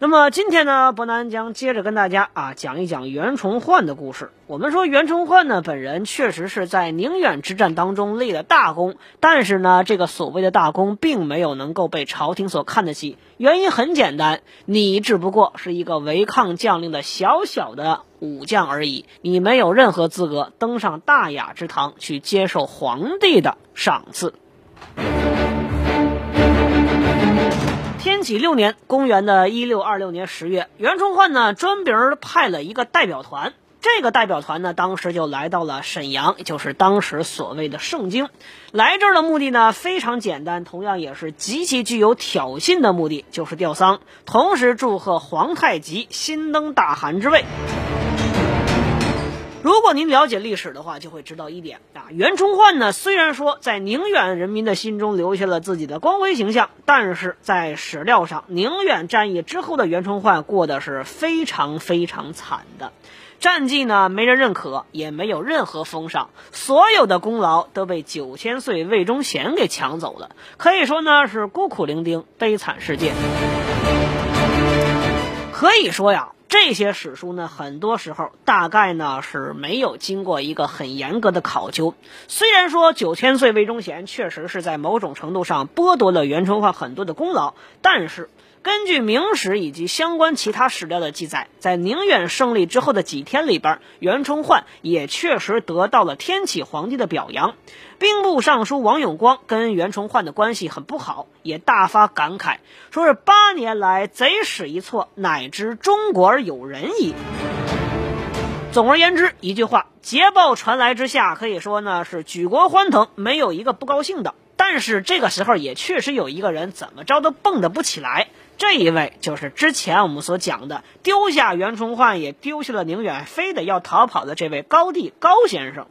那么今天呢，伯南将接着跟大家啊讲一讲袁崇焕的故事。我们说袁崇焕呢，本人确实是在宁远之战当中立了大功，但是呢，这个所谓的大功并没有能够被朝廷所看得起。原因很简单，你只不过是一个违抗将令的小小的武将而已，你没有任何资格登上大雅之堂去接受皇帝的赏赐。天启六年，公元的一六二六年十月，袁崇焕呢专门派了一个代表团。这个代表团呢，当时就来到了沈阳，就是当时所谓的盛京。来这儿的目的呢非常简单，同样也是极其具有挑衅的目的，就是吊丧，同时祝贺皇太极新登大汗之位。如果您了解历史的话，就会知道一点啊，袁崇焕呢，虽然说在宁远人民的心中留下了自己的光辉形象，但是在史料上，宁远战役之后的袁崇焕过得是非常非常惨的，战绩呢没人认可，也没有任何封赏，所有的功劳都被九千岁魏忠贤给抢走了，可以说呢是孤苦伶仃，悲惨世界。可以说呀。这些史书呢，很多时候大概呢是没有经过一个很严格的考究。虽然说九千岁魏忠贤确实是在某种程度上剥夺了袁崇焕很多的功劳，但是。根据明史以及相关其他史料的记载，在宁远胜利之后的几天里边，袁崇焕也确实得到了天启皇帝的表扬。兵部尚书王永光跟袁崇焕的关系很不好，也大发感慨，说是八年来贼使一错，乃知中国而有人矣。总而言之，一句话，捷报传来之下，可以说呢是举国欢腾，没有一个不高兴的。但是这个时候也确实有一个人怎么着都蹦跶不起来。这一位就是之前我们所讲的丢下袁崇焕也丢下了宁远，非得要逃跑的这位高帝高先生。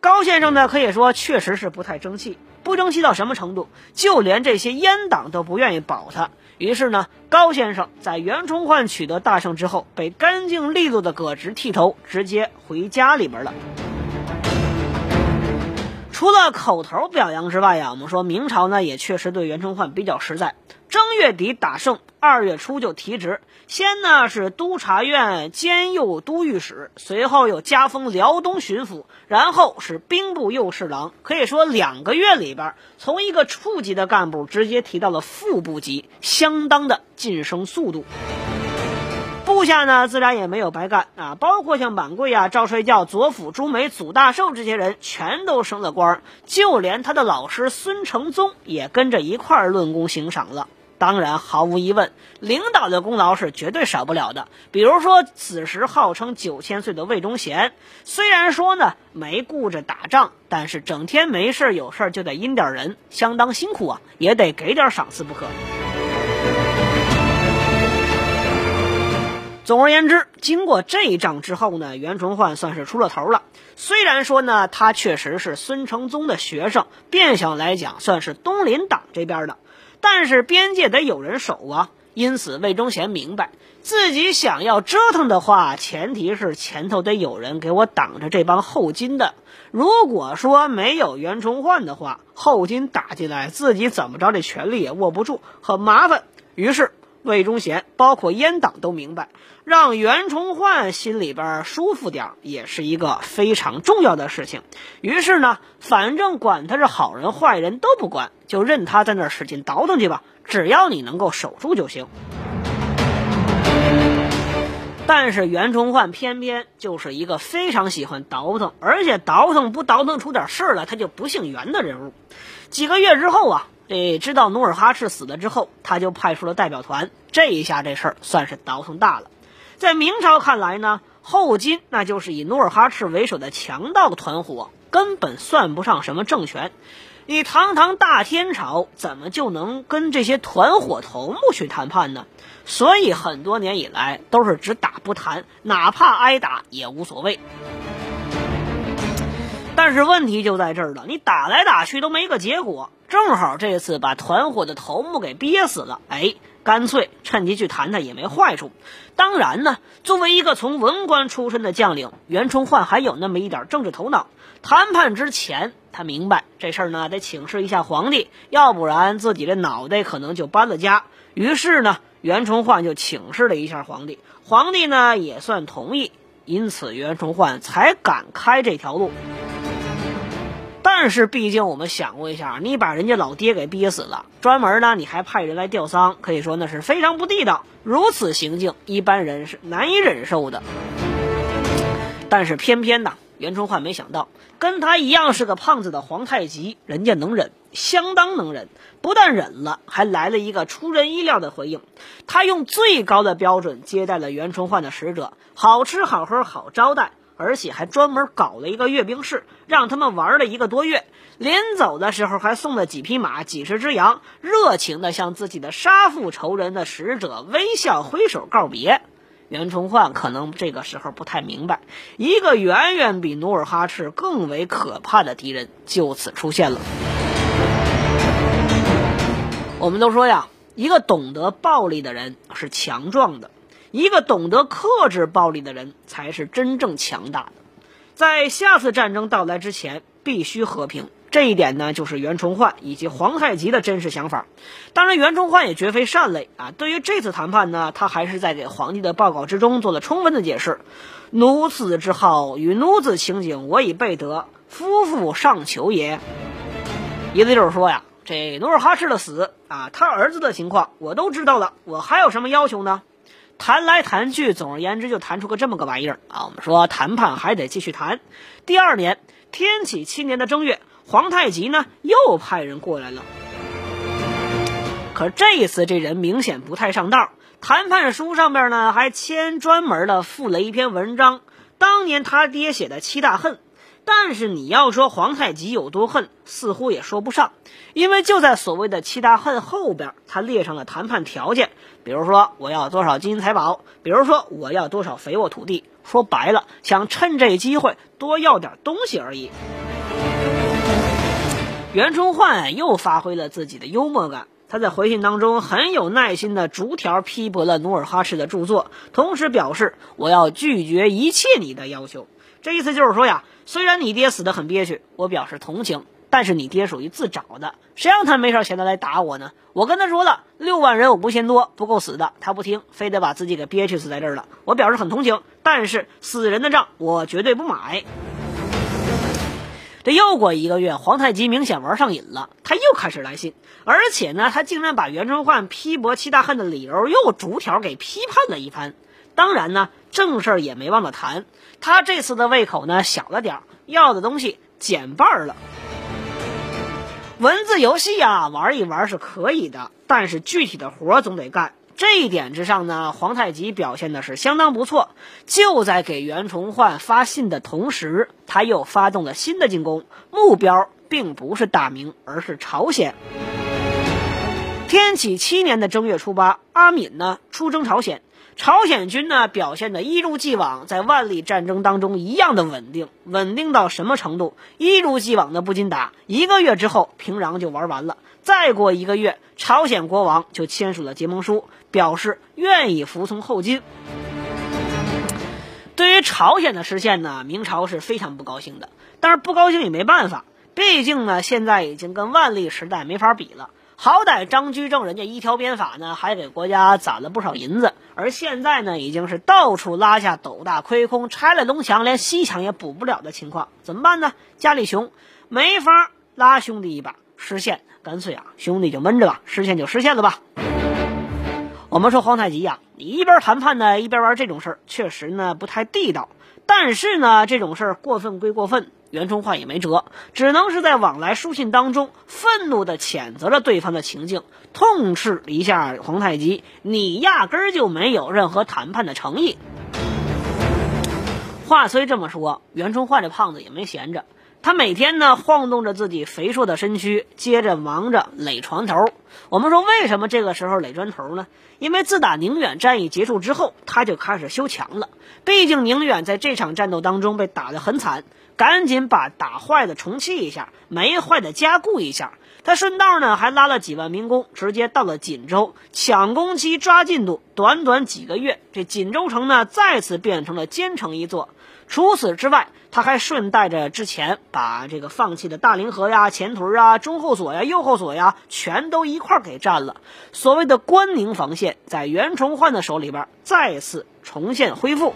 高先生呢，可以说确实是不太争气，不争气到什么程度？就连这些阉党都不愿意保他。于是呢，高先生在袁崇焕取得大胜之后，被干净利落的革职剃头，直接回家里边了。除了口头表扬之外呀，我们说明朝呢也确实对袁崇焕比较实在。正月底打胜，二月初就提职，先呢是督察院兼右都御史，随后又加封辽东巡抚，然后是兵部右侍郎。可以说两个月里边，从一个处级的干部直接提到了副部级，相当的晋升速度。下呢，自然也没有白干啊，包括像满贵啊、赵帅教、左辅朱梅、祖大寿这些人，全都升了官，就连他的老师孙承宗也跟着一块儿论功行赏了。当然，毫无疑问，领导的功劳是绝对少不了的。比如说，此时号称九千岁的魏忠贤，虽然说呢没顾着打仗，但是整天没事有事儿就得阴点人，相当辛苦啊，也得给点赏赐不可。总而言之，经过这一仗之后呢，袁崇焕算是出了头了。虽然说呢，他确实是孙承宗的学生，变相来讲算是东林党这边的，但是边界得有人守啊。因此，魏忠贤明白自己想要折腾的话，前提是前头得有人给我挡着这帮后金的。如果说没有袁崇焕的话，后金打进来，自己怎么着这权力也握不住，很麻烦。于是。魏忠贤，包括阉党都明白，让袁崇焕心里边舒服点也是一个非常重要的事情。于是呢，反正管他是好人坏人都不管，就任他在那儿使劲倒腾去吧，只要你能够守住就行。但是袁崇焕偏偏就是一个非常喜欢倒腾，而且倒腾不倒腾出点事儿来，他就不姓袁的人物。几个月之后啊。这知道努尔哈赤死了之后，他就派出了代表团。这一下这事儿算是倒腾大了。在明朝看来呢，后金那就是以努尔哈赤为首的强盗团伙，根本算不上什么政权。你堂堂大天朝怎么就能跟这些团伙头目去谈判呢？所以很多年以来都是只打不谈，哪怕挨打也无所谓。但是问题就在这儿了，你打来打去都没个结果，正好这次把团伙的头目给憋死了，哎，干脆趁机去谈谈也没坏处。当然呢，作为一个从文官出身的将领，袁崇焕还有那么一点政治头脑。谈判之前，他明白这事儿呢得请示一下皇帝，要不然自己的脑袋可能就搬了家。于是呢，袁崇焕就请示了一下皇帝，皇帝呢也算同意，因此袁崇焕才敢开这条路。但是，毕竟我们想过一下，你把人家老爹给憋死了，专门呢你还派人来吊丧，可以说那是非常不地道。如此行径，一般人是难以忍受的。但是偏偏呢，袁崇焕没想到，跟他一样是个胖子的皇太极，人家能忍，相当能忍。不但忍了，还来了一个出人意料的回应。他用最高的标准接待了袁崇焕的使者，好吃好喝好招待。而且还专门搞了一个阅兵式，让他们玩了一个多月。临走的时候还送了几匹马、几十只羊，热情地向自己的杀父仇人的使者微笑挥手告别。袁崇焕可能这个时候不太明白，一个远远比努尔哈赤更为可怕的敌人就此出现了。我们都说呀，一个懂得暴力的人是强壮的。一个懂得克制暴力的人才是真正强大的。在下次战争到来之前，必须和平。这一点呢，就是袁崇焕以及皇太极的真实想法。当然，袁崇焕也绝非善类啊。对于这次谈判呢，他还是在给皇帝的报告之中做了充分的解释。奴子之好与奴子情景，我已备得，夫妇尚求也。意思就是说呀，这努尔哈赤的死啊，他儿子的情况我都知道了，我还有什么要求呢？谈来谈去，总而言之就谈出个这么个玩意儿啊！我们说谈判还得继续谈。第二年天启七年的正月，皇太极呢又派人过来了。可这一次这人明显不太上道。谈判书上面呢还签专门的附了一篇文章，当年他爹写的七大恨。但是你要说皇太极有多恨，似乎也说不上，因为就在所谓的七大恨后边，他列上了谈判条件，比如说我要多少金银财宝，比如说我要多少肥沃土地，说白了，想趁这机会多要点东西而已。袁崇焕又发挥了自己的幽默感，他在回信当中很有耐心的逐条批驳了努尔哈赤的著作，同时表示我要拒绝一切你的要求。这意思就是说呀。虽然你爹死得很憋屈，我表示同情，但是你爹属于自找的，谁让他没事闲的来打我呢？我跟他说了，六万人我不嫌多，不够死的，他不听，非得把自己给憋屈死在这儿了。我表示很同情，但是死人的账我绝对不买。这又过一个月，皇太极明显玩上瘾了，他又开始来信，而且呢，他竟然把袁崇焕批驳七大恨的理由又逐条给批判了一番。当然呢，正事儿也没忘了谈。他这次的胃口呢小了点儿，要的东西减半了。文字游戏啊，玩一玩是可以的，但是具体的活总得干。这一点之上呢，皇太极表现的是相当不错。就在给袁崇焕发信的同时，他又发动了新的进攻，目标并不是大明，而是朝鲜。天启七年的正月初八，阿敏呢出征朝鲜。朝鲜军呢表现的一如既往，在万历战争当中一样的稳定，稳定到什么程度？一如既往的不禁打，一个月之后平壤就玩完了。再过一个月，朝鲜国王就签署了结盟书，表示愿意服从后金。对于朝鲜的实现呢，明朝是非常不高兴的，但是不高兴也没办法，毕竟呢现在已经跟万历时代没法比了。好歹张居正人家一条鞭法呢，还给国家攒了不少银子，而现在呢，已经是到处拉下斗大亏空，拆了龙墙，连西墙也补不了的情况，怎么办呢？家里穷，没法拉兄弟一把实现，干脆啊，兄弟就闷着吧，实现就实现了吧。我们说皇太极呀，你一边谈判呢，一边玩这种事儿，确实呢不太地道。但是呢，这种事儿过分归过分。袁崇焕也没辙，只能是在往来书信当中愤怒地谴责了对方的情境，痛斥一下皇太极：“你压根儿就没有任何谈判的诚意。”话虽这么说，袁崇焕这胖子也没闲着。他每天呢晃动着自己肥硕的身躯，接着忙着垒船头。我们说为什么这个时候垒砖头呢？因为自打宁远战役结束之后，他就开始修墙了。毕竟宁远在这场战斗当中被打得很惨，赶紧把打坏的重砌一下，没坏的加固一下。他顺道呢还拉了几万民工，直接到了锦州，抢工期抓进度。短短几个月，这锦州城呢再次变成了坚城一座。除此之外，他还顺带着之前把这个放弃的大凌河呀、前屯啊、中后所呀、右后所呀，全都一块给占了。所谓的关宁防线，在袁崇焕的手里边再次重现恢复。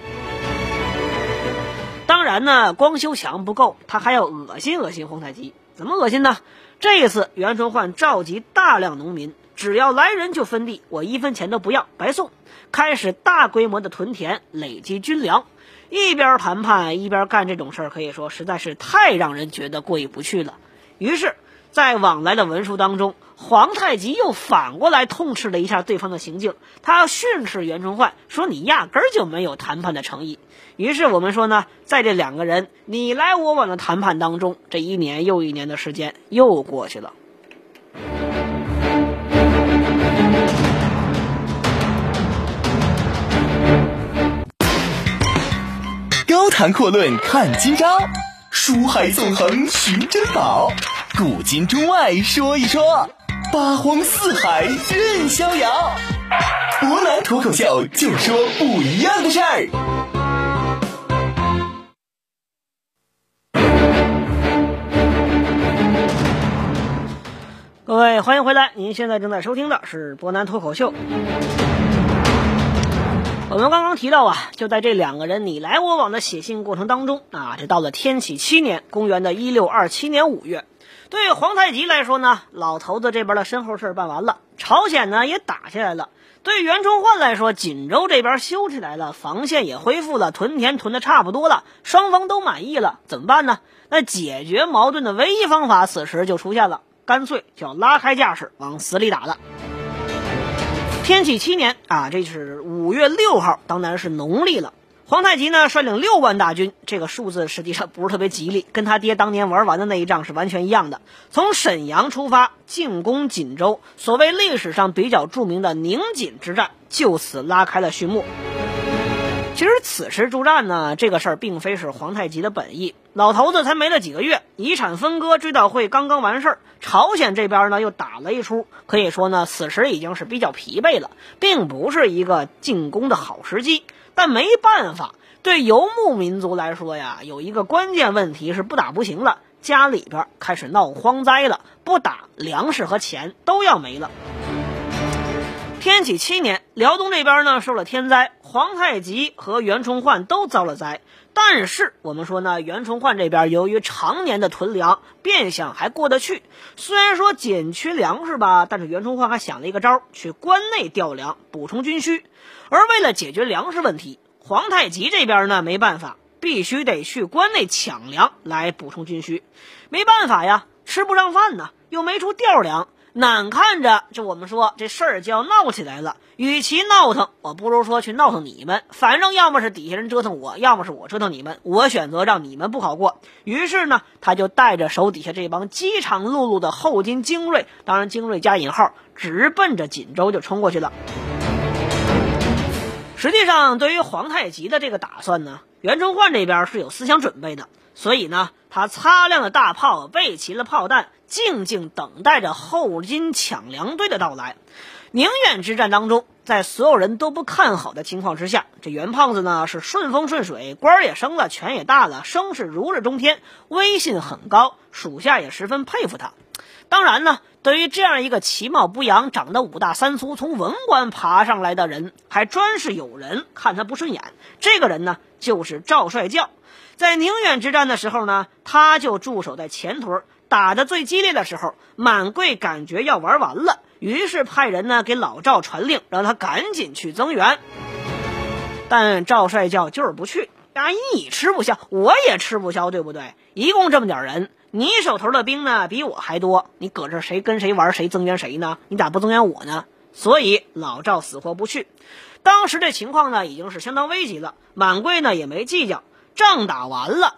那，光修墙不够，他还要恶心恶心皇太极。怎么恶心呢？这一次，袁崇焕召集大量农民，只要来人就分地，我一分钱都不要，白送。开始大规模的屯田，累积军粮。一边谈判一边干这种事儿，可以说实在是太让人觉得过意不去了。于是，在往来的文书当中，皇太极又反过来痛斥了一下对方的行径，他要训斥袁崇焕，说你压根儿就没有谈判的诚意。于是我们说呢，在这两个人你来我往的谈判当中，这一年又一年的时间又过去了。高谈阔论看今朝，书海纵横寻珍宝，古今中外说一说，八荒四海任逍遥。博南脱口秀就说不一样的事儿。各位，欢迎回来！您现在正在收听的是博南脱口秀。我们刚刚提到啊，就在这两个人你来我往的写信过程当中啊，这到了天启七年，公元的一六二七年五月，对皇太极来说呢，老头子这边的身后事办完了，朝鲜呢也打下来了；对袁崇焕来说，锦州这边修起来了，防线也恢复了，屯田屯的差不多了，双方都满意了，怎么办呢？那解决矛盾的唯一方法，此时就出现了，干脆就要拉开架势，往死里打了。天启七年啊，这是五月六号，当然是农历了。皇太极呢率领六万大军，这个数字实际上不是特别吉利，跟他爹当年玩完的那一仗是完全一样的。从沈阳出发进攻锦州，所谓历史上比较著名的宁锦之战就此拉开了序幕。其实此时助战呢，这个事儿并非是皇太极的本意。老头子才没了几个月，遗产分割追悼会刚刚完事儿，朝鲜这边呢又打了一出，可以说呢，此时已经是比较疲惫了，并不是一个进攻的好时机。但没办法，对游牧民族来说呀，有一个关键问题是不打不行了，家里边开始闹荒灾了，不打粮食和钱都要没了。天启七年，辽东这边呢受了天灾，皇太极和袁崇焕都遭了灾。但是我们说呢，袁崇焕这边由于常年的囤粮，变相还过得去。虽然说紧缺粮食吧，但是袁崇焕还想了一个招，去关内调粮，补充军需。而为了解决粮食问题，皇太极这边呢没办法，必须得去关内抢粮来补充军需。没办法呀，吃不上饭呢，又没处调粮。眼看着，这我们说这事儿就要闹起来了。与其闹腾，我不如说去闹腾你们。反正要么是底下人折腾我，要么是我折腾你们。我选择让你们不好过。于是呢，他就带着手底下这帮饥肠辘辘的后金精锐，当然精锐加引号，直奔着锦州就冲过去了。实际上，对于皇太极的这个打算呢，袁崇焕这边是有思想准备的。所以呢，他擦亮了大炮，备齐了炮弹，静静等待着后金抢粮队的到来。宁远之战当中，在所有人都不看好的情况之下，这袁胖子呢是顺风顺水，官也升了，权也大了，声势如日中天，威信很高，属下也十分佩服他。当然呢，对于这样一个其貌不扬、长得五大三粗、从文官爬上来的人，还专是有人看他不顺眼。这个人呢，就是赵帅教。在宁远之战的时候呢，他就驻守在前屯，打得最激烈的时候，满贵感觉要玩完了，于是派人呢给老赵传令，让他赶紧去增援。但赵帅教就是不去，阿姨你吃不消，我也吃不消，对不对？一共这么点人，你手头的兵呢比我还多，你搁这谁跟谁玩，谁增援谁呢？你咋不增援我呢？所以老赵死活不去。当时这情况呢已经是相当危急了，满贵呢也没计较。仗打完了，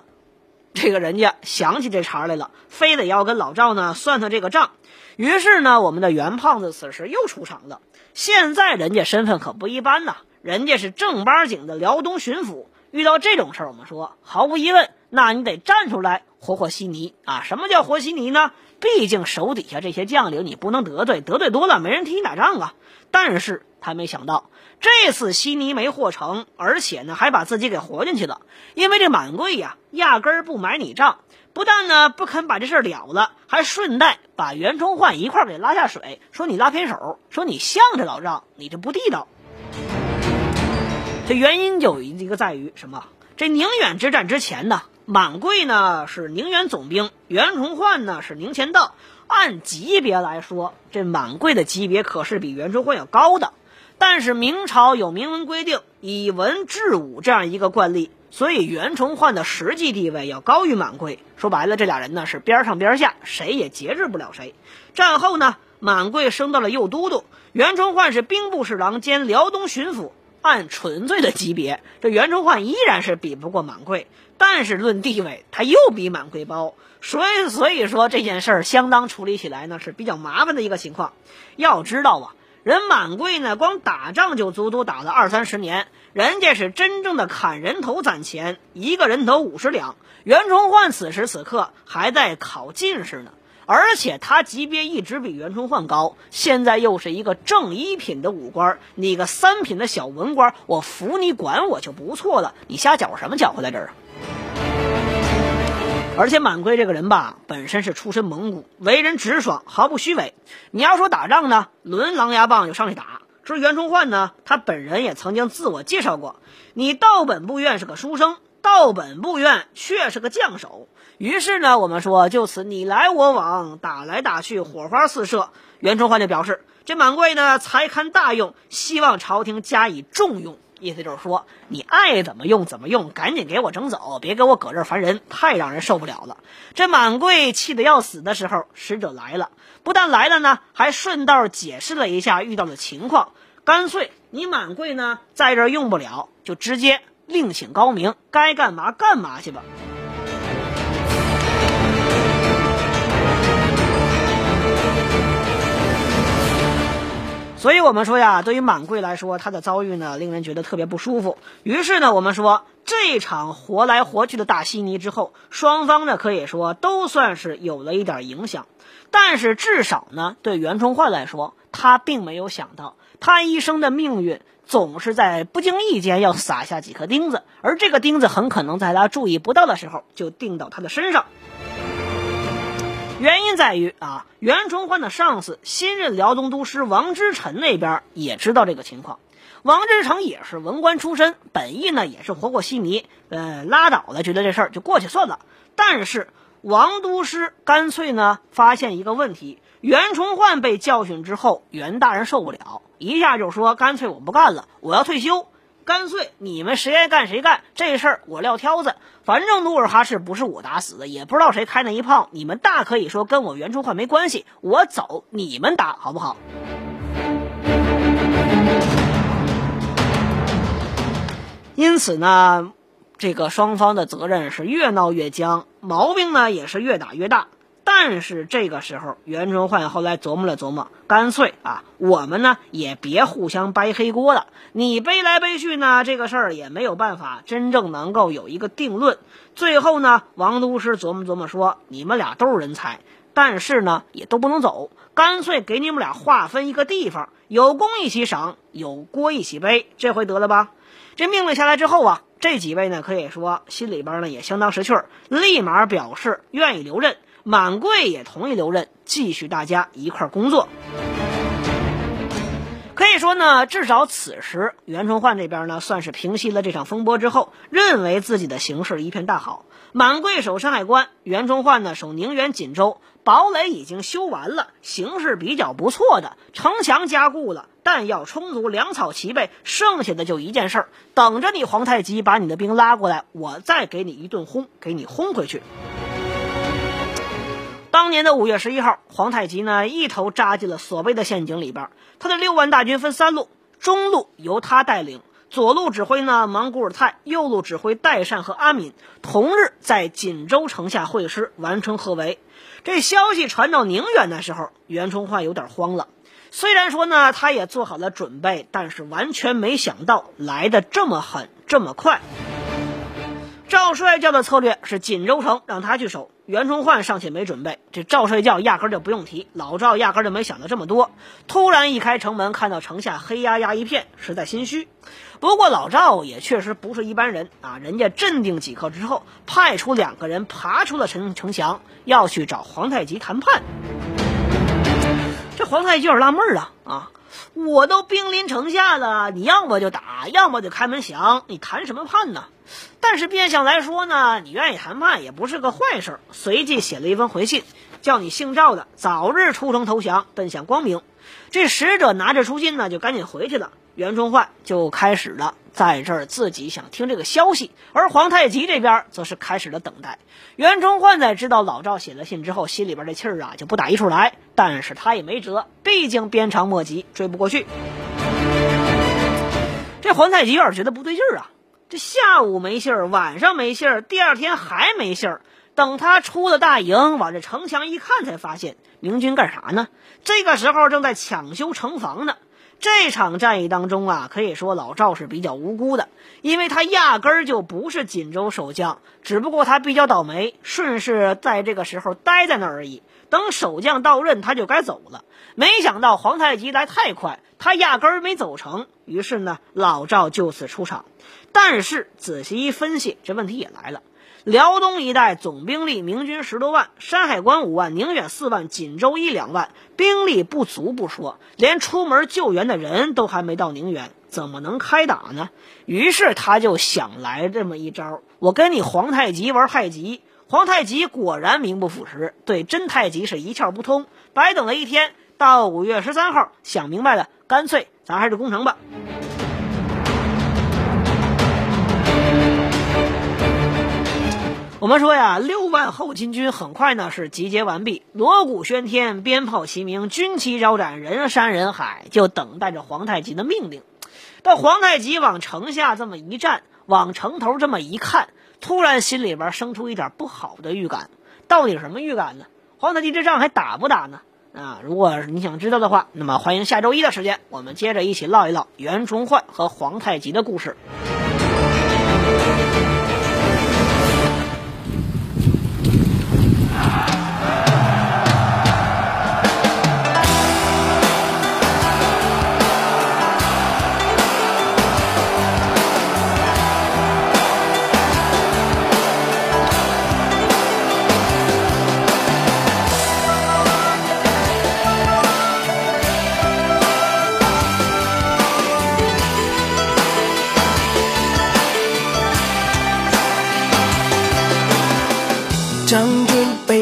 这个人家想起这茬来了，非得要跟老赵呢算算这个账。于是呢，我们的袁胖子此时又出场了。现在人家身份可不一般呐，人家是正八经的辽东巡抚。遇到这种事儿，我们说毫无疑问，那你得站出来和和稀泥啊！什么叫和稀泥呢？毕竟手底下这些将领你不能得罪，得罪多了没人替你打仗啊。但是他没想到这次稀泥没和成，而且呢还把自己给活进去了。因为这满贵呀，压根儿不买你账，不但呢不肯把这事儿了了，还顺带把袁崇焕一块儿给拉下水，说你拉偏手，说你向着老赵，你这不地道。这原因就一个在于什么？这宁远之战之前呢，满贵呢是宁远总兵，袁崇焕呢是宁前道。按级别来说，这满贵的级别可是比袁崇焕要高的。但是明朝有明文规定，以文治武这样一个惯例，所以袁崇焕的实际地位要高于满贵。说白了，这俩人呢是边上边下，谁也节制不了谁。战后呢，满贵升到了右都督，袁崇焕是兵部侍郎兼辽东巡抚。按纯粹的级别，这袁崇焕依然是比不过满贵，但是论地位，他又比满贵高，所以所以说这件事儿相当处理起来呢是比较麻烦的一个情况。要知道啊，人满贵呢光打仗就足足打了二三十年，人家是真正的砍人头攒钱，一个人头五十两。袁崇焕此时此刻还在考进士呢。而且他级别一直比袁崇焕高，现在又是一个正一品的武官，你个三品的小文官，我服你管我就不错了，你瞎搅和什么搅和在这儿啊？而且满贵这个人吧，本身是出身蒙古，为人直爽，毫不虚伪。你要说打仗呢，抡狼牙棒就上去打。至于袁崇焕呢，他本人也曾经自我介绍过，你道本部院是个书生。道本部院却是个将手，于是呢，我们说就此你来我往，打来打去，火花四射。袁崇焕就表示，这满贵呢才堪大用，希望朝廷加以重用。意思就是说，你爱怎么用怎么用，赶紧给我整走，别给我搁这儿烦人，太让人受不了了。这满贵气得要死的时候，使者来了，不但来了呢，还顺道解释了一下遇到的情况，干脆你满贵呢在这用不了，就直接。另请高明，该干嘛干嘛去吧。所以，我们说呀，对于满贵来说，他的遭遇呢，令人觉得特别不舒服。于是呢，我们说这场活来活去的大稀泥之后，双方呢可以说都算是有了一点影响。但是，至少呢，对袁崇焕来说，他并没有想到他一生的命运。总是在不经意间要撒下几颗钉子，而这个钉子很可能在他注意不到的时候就钉到他的身上。原因在于啊，袁崇焕的上司新任辽东都师王之臣那边也知道这个情况。王之成也是文官出身，本意呢也是活过稀泥，呃，拉倒了，觉得这事儿就过去算了。但是王都师干脆呢发现一个问题：袁崇焕被教训之后，袁大人受不了。一下就说干脆我不干了，我要退休。干脆你们谁爱干谁干，这事儿我撂挑子。反正努尔哈赤不是我打死的，也不知道谁开那一炮，你们大可以说跟我袁崇焕没关系。我走，你们打好不好？因此呢，这个双方的责任是越闹越僵，毛病呢也是越打越大。但是这个时候，袁崇焕后来琢磨了琢磨，干脆啊，我们呢也别互相掰黑锅了。你背来背去呢，这个事儿也没有办法真正能够有一个定论。最后呢，王都师琢磨琢磨说：“你们俩都是人才，但是呢也都不能走，干脆给你们俩划分一个地方，有功一起赏，有锅一起背，这回得了吧？”这命令下来之后啊，这几位呢可以说心里边呢也相当识趣儿，立马表示愿意留任。满贵也同意留任，继续大家一块工作。可以说呢，至少此时袁崇焕这边呢，算是平息了这场风波之后，认为自己的形势一片大好。满贵守山海关，袁崇焕呢守宁远锦州，堡垒已经修完了，形势比较不错的，城墙加固了，弹药充足，粮草齐备，剩下的就一件事儿，等着你皇太极把你的兵拉过来，我再给你一顿轰，给你轰回去。当年的五月十一号，皇太极呢一头扎进了所谓的陷阱里边。他的六万大军分三路，中路由他带领，左路指挥呢莽古尔泰，右路指挥代善和阿敏，同日在锦州城下会师，完成合围。这消息传到宁远的时候，袁崇焕有点慌了。虽然说呢，他也做好了准备，但是完全没想到来的这么狠，这么快。赵帅教的策略是锦州城让他去守，袁崇焕尚且没准备，这赵帅教压根就不用提，老赵压根就没想到这么多。突然一开城门，看到城下黑压压一片，实在心虚。不过老赵也确实不是一般人啊，人家镇定几刻之后，派出两个人爬出了城城墙，要去找皇太极谈判。这皇太极有点纳闷啊啊！我都兵临城下了，你要么就打，要么就开门降，你谈什么判呢？但是变相来说呢，你愿意谈判也不是个坏事。随即写了一封回信，叫你姓赵的早日出城投降，奔向光明。这使者拿着书信呢，就赶紧回去了。袁崇焕就开始了在这儿自己想听这个消息，而皇太极这边则是开始了等待。袁崇焕在知道老赵写了信之后，心里边这气儿啊就不打一处来，但是他也没辙，毕竟鞭长莫及，追不过去。这皇太极有点觉得不对劲儿啊。这下午没信儿，晚上没信儿，第二天还没信儿。等他出了大营，往这城墙一看，才发现明军干啥呢？这个时候正在抢修城防呢。这场战役当中啊，可以说老赵是比较无辜的，因为他压根儿就不是锦州守将，只不过他比较倒霉，顺势在这个时候待在那儿而已。等守将到任，他就该走了。没想到皇太极来太快，他压根儿没走成。于是呢，老赵就此出场。但是仔细一分析，这问题也来了。辽东一带总兵力明军十多万，山海关五万，宁远四万，锦州一两万，兵力不足不说，连出门救援的人都还没到宁远，怎么能开打呢？于是他就想来这么一招：我跟你皇太极玩太极。皇太极果然名不副实，对真太极是一窍不通，白等了一天。到五月十三号，想明白了，干脆咱还是攻城吧。我们说呀，六万后金军很快呢是集结完毕，锣鼓喧天，鞭炮齐鸣，军旗招展，人山人海，就等待着皇太极的命令。到皇太极往城下这么一站，往城头这么一看，突然心里边生出一点不好的预感。到底什么预感呢？皇太极这仗还打不打呢？啊，如果你想知道的话，那么欢迎下周一的时间，我们接着一起唠一唠袁崇焕和皇太极的故事。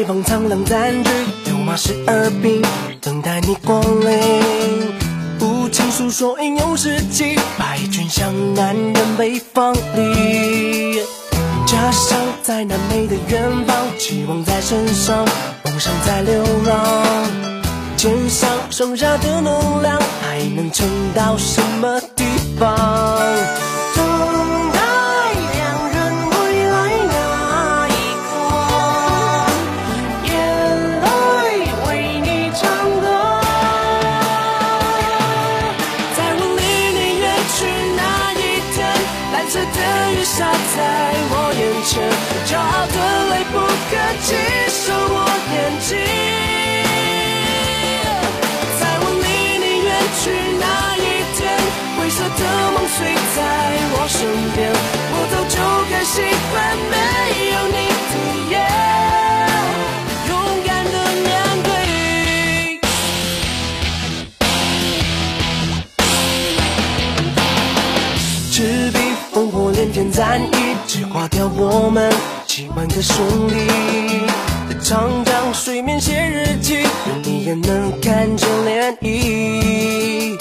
方苍狼占据，六马十二兵，等待你光临。无情诉说英勇事迹，败军向南人北方里。家乡在南美的远方，期望在身上，梦想在流浪。肩上剩下的能量，还能撑到什么地方？的兄弟，长江水面写日记，愿你也能看见涟漪。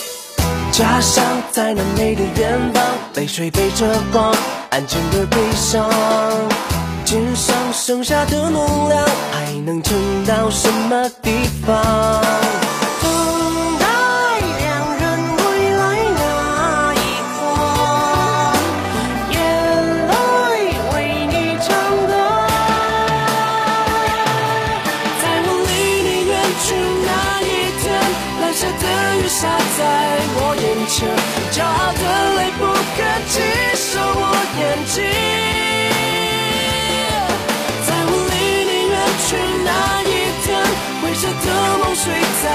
家乡在南美的远方，泪水背着光，安静的悲伤。肩上剩下的能量，还能撑到什么地方？骄傲的泪不敢弃守我眼睛。在我离你远去那一天灰色的梦睡在